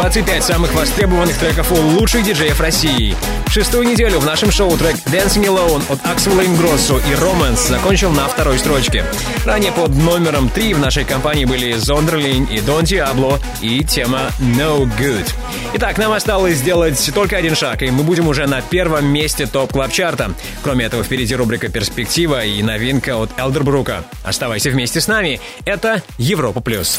Speaker 3: 25 самых востребованных треков у лучших диджеев России. Шестую неделю в нашем шоу трек Dancing Alone от Axel Ingrosso и Romance закончил на второй строчке. Ранее под номером 3 в нашей компании были Зондерлин и Дон Диабло и тема No Good. Итак, нам осталось сделать только один шаг, и мы будем уже на первом месте топ клаб чарта Кроме этого, впереди рубрика «Перспектива» и новинка от Элдербрука. Оставайся вместе с нами. Это Европа плюс.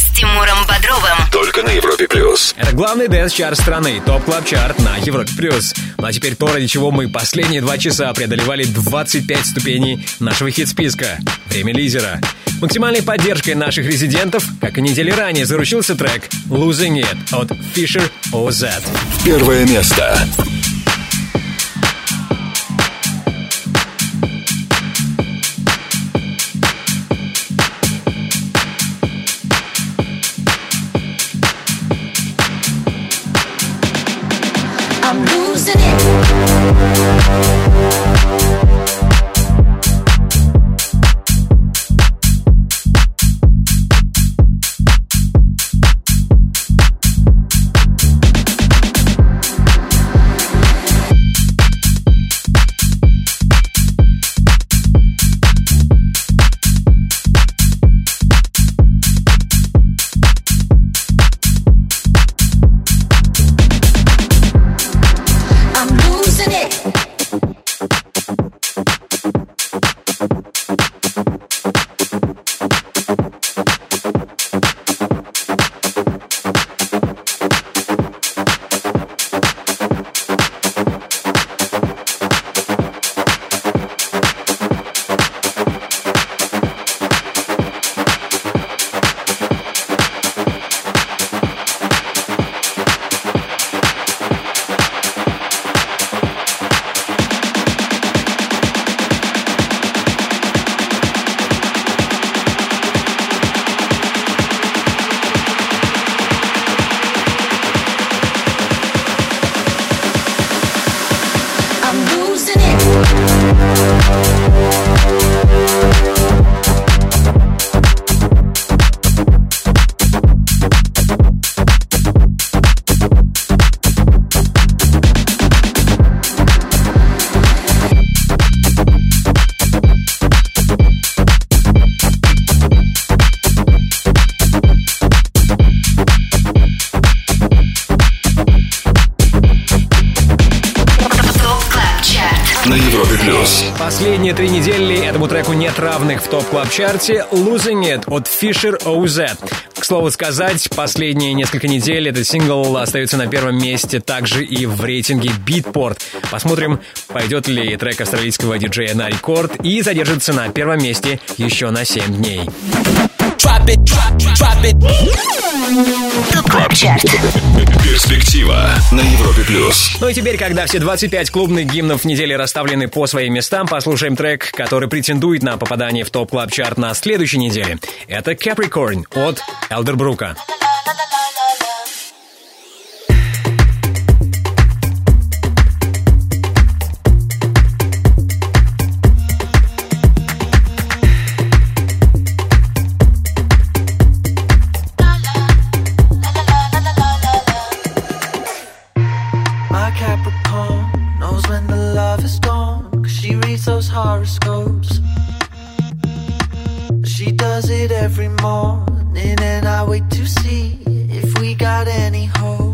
Speaker 1: Тимуром Бодровым.
Speaker 2: Только на Европе плюс.
Speaker 3: Это главный дэнс-чарт страны, TOP Club Chart на Европе+. плюс. Ну а теперь то, ради чего мы последние два часа преодолевали 25 ступеней нашего хит-списка. Время лидера. Максимальной поддержкой наших резидентов, как и недели ранее, заручился трек «Losing It» от Fisher OZ.
Speaker 2: Первое место.
Speaker 8: TOP Club Chart е «Losing It»
Speaker 3: от Fisher OZ. К слову сказать, последние несколько недель этот сингл остается на первом месте также и в рейтинге Beatport. Посмотрим, пойдет ли трек австралийского диджея на рекорд и задержится на первом месте еще на 7 дней.
Speaker 13: Drop it, drop, drop it.
Speaker 1: TOP Club Chart.
Speaker 2: Перспектива на Европе плюс.
Speaker 3: Ну и теперь, когда все 25 клубных гимнов недели расставлены по своим местам, послушаем трек, который претендует на попадание в TOP Club Chart на следующей неделе. Это Capricorn от Элдербрука.
Speaker 17: When the love is gone. Cause she reads those horoscopes. She does it every morning, and I wait to see if we got any hope.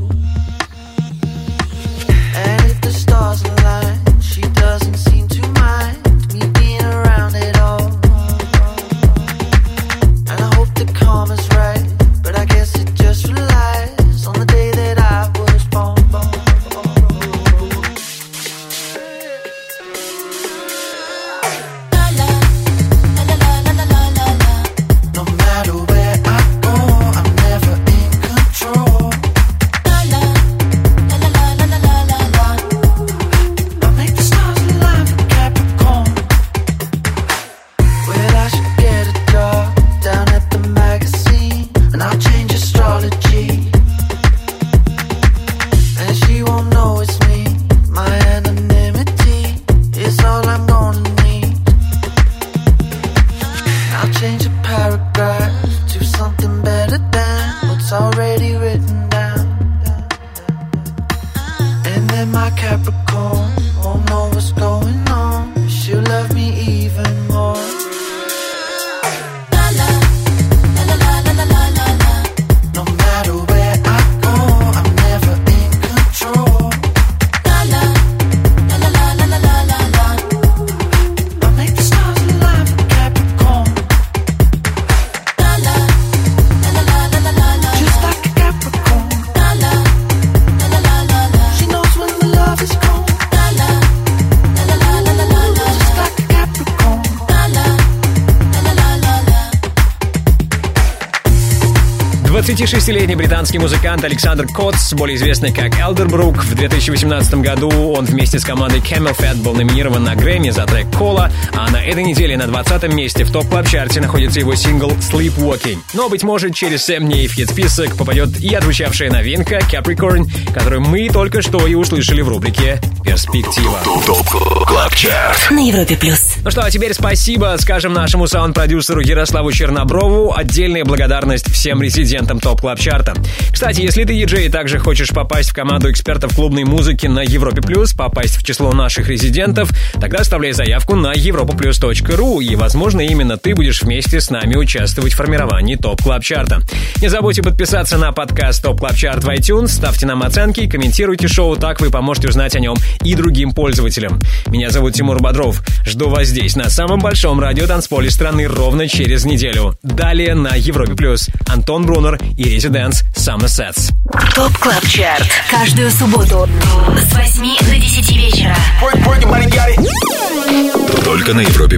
Speaker 3: 26-летний британский музыкант Александр Котс, более известный как Elderbrook, в 2018 году он вместе с командой CamelPhat был номинирован на Грэмми за трек «Cola», а на этой неделе на 20 месте в TOP Club Chart е находится его сингл «Sleepwalking». Но, быть может, через 7 дней в хит-список попадет и отзвучавшая новинка «Capricorn», которую мы только что и услышали в рубрике «Перспектива».
Speaker 2: Club Chart.
Speaker 1: На Европе плюс.
Speaker 3: Ну что, а теперь спасибо, скажем, нашему саунд-продюсеру Ярославу Черноброву. Отдельная благодарность всем резидентам TOP Club Chart а. Кстати, если ты диджей и также хочешь попасть в команду экспертов клубной музыки на Европе Плюс, попасть в число наших резидентов, тогда оставляй заявку на europaplus.ru, и, возможно, именно ты будешь вместе с нами участвовать в формировании TOP Club Chart а. Не забудьте подписаться на подкаст TOP Club Chart в iTunes, ставьте нам оценки, комментируйте шоу, так вы поможете узнать о нем и другим пользователям. Меня зовут Тимур Бодров. Жду вас здесь, на самом большом радиотанцполе страны, ровно через неделю. Далее на Европе Плюс. Антон Брунер и Residence Summer Sets.
Speaker 1: TOP Club Chart. Каждую субботу с 8 до 10 вечера.
Speaker 2: Только на Европе